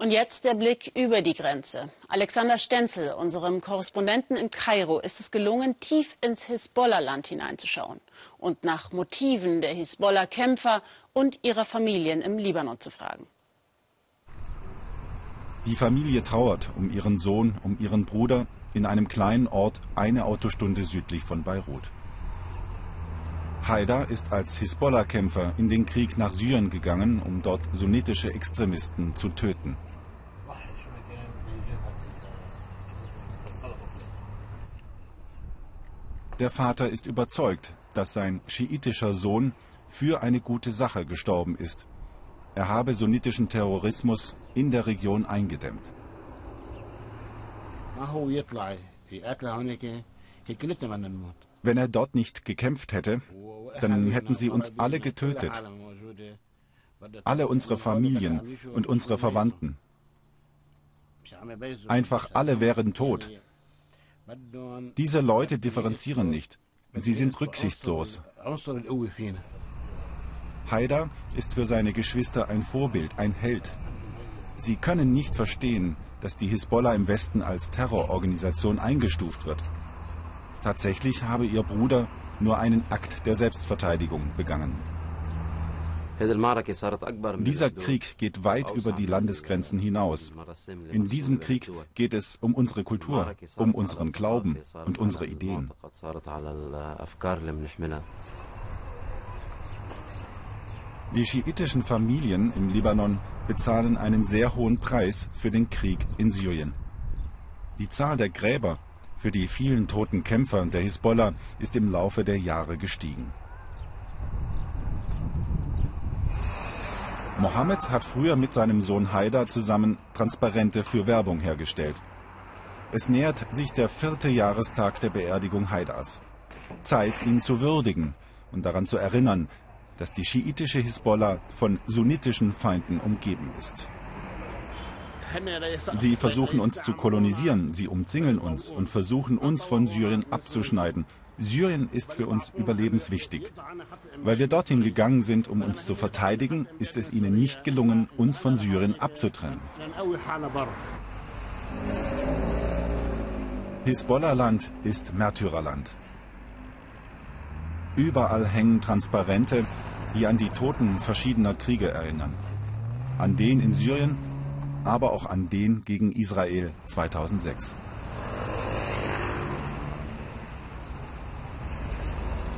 Und jetzt der Blick über die Grenze. Alexander Stenzel, unserem Korrespondenten in Kairo, ist es gelungen, tief ins Hisbollah-Land hineinzuschauen und nach Motiven der Hisbollah-Kämpfer und ihrer Familien im Libanon zu fragen. Die Familie trauert um ihren Sohn, um ihren Bruder in einem kleinen Ort eine Autostunde südlich von Beirut. Haidar ist als Hisbollah-Kämpfer in den Krieg nach Syrien gegangen, um dort sunnitische Extremisten zu töten. Der Vater ist überzeugt, dass sein schiitischer Sohn für eine gute Sache gestorben ist. Er habe sunnitischen Terrorismus in der Region eingedämmt. Wenn er dort nicht gekämpft hätte, dann hätten sie uns alle getötet. Alle unsere Familien und unsere Verwandten. Einfach alle wären tot. Diese Leute differenzieren nicht. Sie sind rücksichtslos. Haider ist für seine Geschwister ein Vorbild, ein Held. Sie können nicht verstehen, dass die Hisbollah im Westen als Terrororganisation eingestuft wird. Tatsächlich habe ihr Bruder nur einen Akt der Selbstverteidigung begangen. Dieser Krieg geht weit über die Landesgrenzen hinaus. In diesem Krieg geht es um unsere Kultur, um unseren Glauben und unsere Ideen. Die schiitischen Familien im Libanon bezahlen einen sehr hohen Preis für den Krieg in Syrien. Die Zahl der Gräber für die vielen toten Kämpfer der Hisbollah ist im Laufe der Jahre gestiegen. Mohammed hat früher mit seinem Sohn Haider zusammen Transparente für Werbung hergestellt. Es nähert sich der vierte Jahrestag der Beerdigung Haidars. Zeit, ihn zu würdigen und daran zu erinnern, dass die schiitische Hisbollah von sunnitischen Feinden umgeben ist. Sie versuchen uns zu kolonisieren, sie umzingeln uns und versuchen uns von Syrien abzuschneiden, Syrien ist für uns überlebenswichtig. Weil wir dorthin gegangen sind, um uns zu verteidigen, ist es ihnen nicht gelungen, uns von Syrien abzutrennen. Hisbollah-Land ist Märtyrerland. Überall hängen Transparente, die an die Toten verschiedener Kriege erinnern. An den in Syrien, aber auch an den gegen Israel 2006.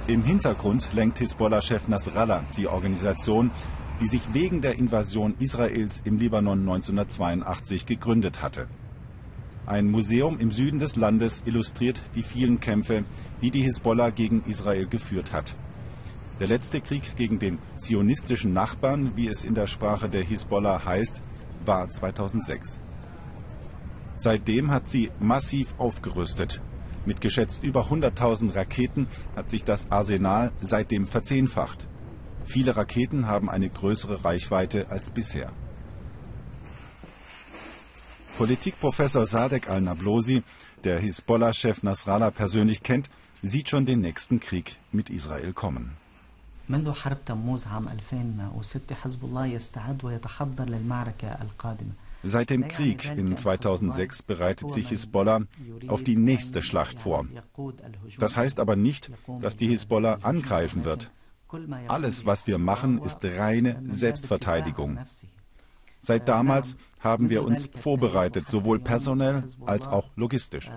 Im Hintergrund lenkt Hisbollah-Chef Nasrallah die Organisation, die sich wegen der Invasion Israels im Libanon 1982 gegründet hatte. Ein Museum im Süden des Landes illustriert die vielen Kämpfe, die die Hisbollah gegen Israel geführt hat. Der letzte Krieg gegen den zionistischen Nachbarn, wie es in der Sprache der Hisbollah heißt, war 2006. Seitdem hat sie massiv aufgerüstet. Mit geschätzt über 100.000 Raketen hat sich das Arsenal seitdem verzehnfacht. Viele Raketen haben eine größere Reichweite als bisher. Politikprofessor Sadek al-Nablosi, der Hisbollah-Chef Nasrallah persönlich kennt, sieht schon den nächsten Krieg mit Israel kommen. منذ حرب تموز عام 2006 حزب الله يستعد ويتحضر للمعركة القادمة Seit dem Krieg in 2006 bereitet sich Hisbollah auf die nächste Schlacht vor. Das heißt aber nicht, dass die Hisbollah angreifen wird. Alles, was wir machen, ist reine Selbstverteidigung. Seit damals haben wir uns vorbereitet, sowohl personell als auch logistisch.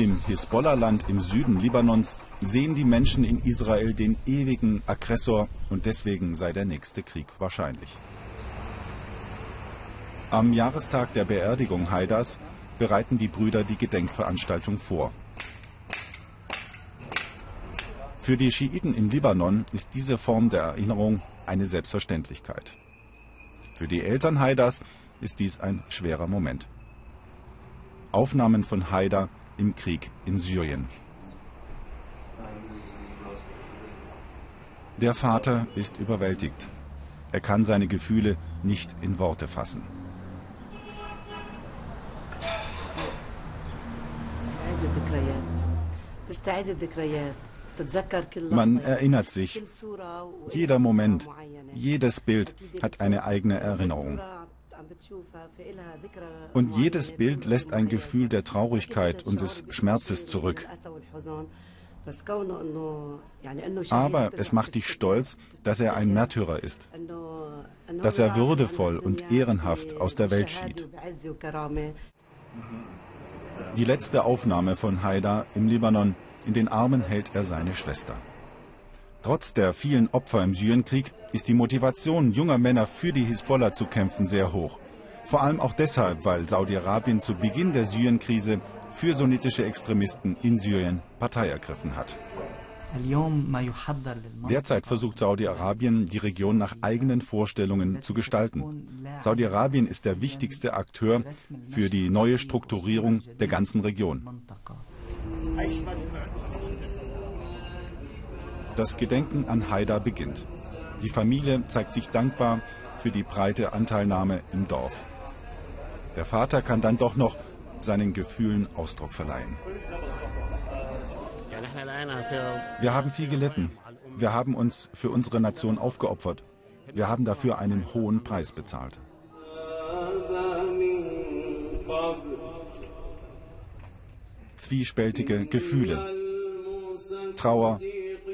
im Hisbollah-Land im Süden Libanons sehen die Menschen in Israel den ewigen Aggressor und deswegen sei der nächste Krieg wahrscheinlich. Am Jahrestag der Beerdigung Haidars bereiten die Brüder die Gedenkveranstaltung vor. Für die Schiiten im Libanon ist diese Form der Erinnerung eine Selbstverständlichkeit. Für die Eltern Haidars ist dies ein schwerer Moment. Aufnahmen von Haidar im Krieg in Syrien. Der Vater ist überwältigt. Er kann seine Gefühle nicht in Worte fassen. Man erinnert sich. Jeder Moment, jedes Bild hat eine eigene Erinnerung. Und jedes Bild lässt ein Gefühl der Traurigkeit und des Schmerzes zurück. Aber es macht dich stolz, dass er ein Märtyrer ist, dass er würdevoll und ehrenhaft aus der Welt schied. Die letzte Aufnahme von Haida im Libanon, in den Armen hält er seine Schwester. Trotz der vielen Opfer im Syrienkrieg ist die Motivation junger Männer für die Hisbollah zu kämpfen sehr hoch. Vor allem auch deshalb, weil Saudi-Arabien zu Beginn der Syrienkrise für sunnitische Extremisten in Syrien Partei ergriffen hat. Derzeit versucht Saudi-Arabien, die Region nach eigenen Vorstellungen zu gestalten. Saudi-Arabien ist der wichtigste Akteur für die neue Strukturierung der ganzen Region. Das Gedenken an Haida beginnt. Die Familie zeigt sich dankbar für die breite Anteilnahme im Dorf. Der Vater kann dann doch noch seinen Gefühlen Ausdruck verleihen. Wir haben viel gelitten. Wir haben uns für unsere Nation aufgeopfert. Wir haben dafür einen hohen Preis bezahlt. Zwiespältige Gefühle, Trauer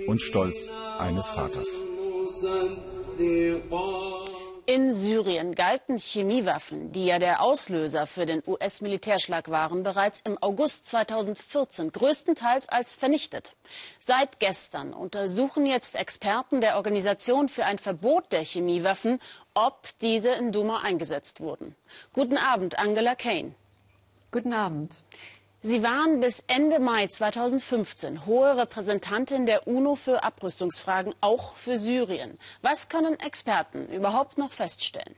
und Stolz eines Vaters. In Syrien galten Chemiewaffen, die ja der Auslöser für den US-Militärschlag waren, bereits im August 2014 größtenteils als vernichtet. Seit gestern untersuchen jetzt Experten der Organisation für ein Verbot der Chemiewaffen, ob diese in Duma eingesetzt wurden. Guten Abend, Angela Kane. Guten Abend. Sie waren bis Ende Mai 2015 hohe Repräsentantin der UNO für Abrüstungsfragen, auch für Syrien. Was können Experten überhaupt noch feststellen?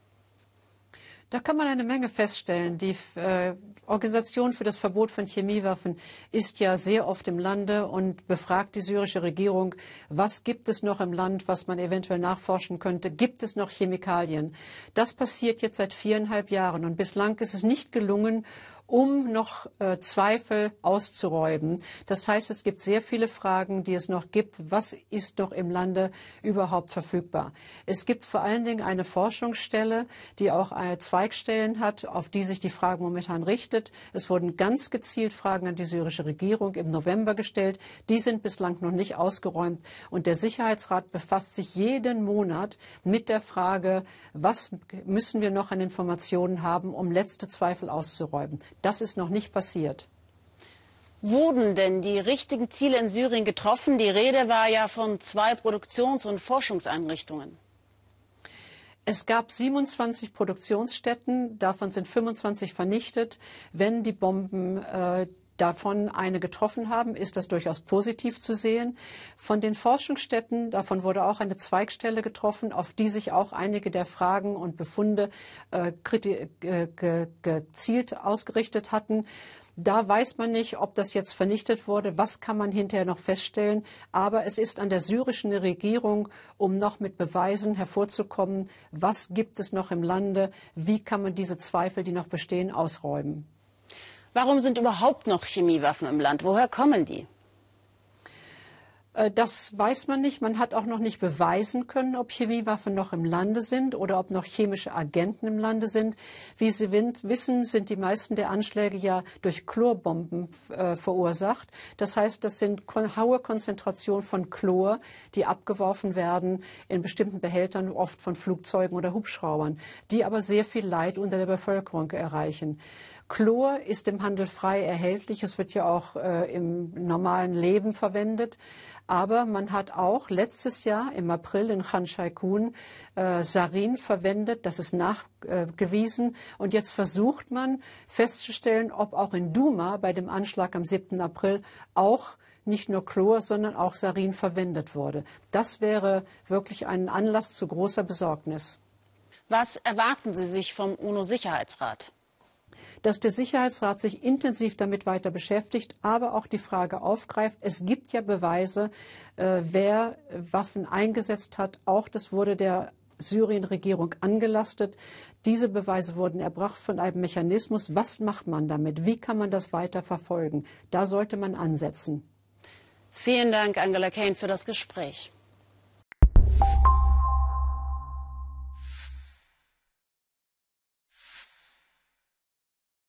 Da kann man eine Menge feststellen. Die äh, Organisation für das Verbot von Chemiewaffen ist ja sehr oft im Lande und befragt die syrische Regierung, was gibt es noch im Land, was man eventuell nachforschen könnte. Gibt es noch Chemikalien? Das passiert jetzt seit viereinhalb Jahren und bislang ist es nicht gelungen, um noch äh, Zweifel auszuräumen. Das heißt, es gibt sehr viele Fragen, die es noch gibt. Was ist noch im Lande überhaupt verfügbar? Es gibt vor allen Dingen eine Forschungsstelle, die auch äh, Zweigstellen hat, auf die sich die Frage momentan richtet. Es wurden ganz gezielt Fragen an die syrische Regierung im November gestellt. Die sind bislang noch nicht ausgeräumt. Und der Sicherheitsrat befasst sich jeden Monat mit der Frage, was müssen wir noch an Informationen haben, um letzte Zweifel auszuräumen. Das ist noch nicht passiert. Wurden denn die richtigen Ziele in Syrien getroffen? Die Rede war ja von zwei Produktions- und Forschungseinrichtungen. Es gab 27 Produktionsstätten, davon sind 25 vernichtet. Wenn die Bomben äh, davon eine getroffen haben, ist das durchaus positiv zu sehen. Von den Forschungsstätten, davon wurde auch eine Zweigstelle getroffen, auf die sich auch einige der Fragen und Befunde äh, gezielt ausgerichtet hatten. Da weiß man nicht, ob das jetzt vernichtet wurde. Was kann man hinterher noch feststellen? Aber es ist an der syrischen Regierung, um noch mit Beweisen hervorzukommen, was gibt es noch im Lande? Wie kann man diese Zweifel, die noch bestehen, ausräumen? Warum sind überhaupt noch Chemiewaffen im Land? Woher kommen die? Äh, das weiß man nicht. Man hat auch noch nicht beweisen können, ob Chemiewaffen noch im Lande sind oder ob noch chemische Agenten im Lande sind. Wie Sie wissen, sind die meisten der Anschläge ja durch Chlorbomben äh, verursacht. Das heißt, das sind hohe Konzentrationen von Chlor, die abgeworfen werden in bestimmten Behältern, oft von Flugzeugen oder Hubschraubern, die aber sehr viel Leid unter der Bevölkerung erreichen. Chlor ist im Handel frei erhältlich. Es wird ja auch äh, im normalen Leben verwendet. Aber man hat auch letztes Jahr im April in Khan Shaikun äh, Sarin verwendet. Das ist nachgewiesen. Und jetzt versucht man festzustellen, ob auch in Duma bei dem Anschlag am 7. April auch nicht nur Chlor, sondern auch Sarin verwendet wurde. Das wäre wirklich ein Anlass zu großer Besorgnis. Was erwarten Sie sich vom UNO-Sicherheitsrat? Dass der Sicherheitsrat sich intensiv damit weiter beschäftigt, aber auch die Frage aufgreift. Es gibt ja Beweise, äh, wer Waffen eingesetzt hat. Auch das wurde der Syrien-Regierung angelastet. Diese Beweise wurden erbracht von einem Mechanismus. Was macht man damit? Wie kann man das weiter verfolgen? Da sollte man ansetzen. Vielen Dank, Angela Kane, für das Gespräch.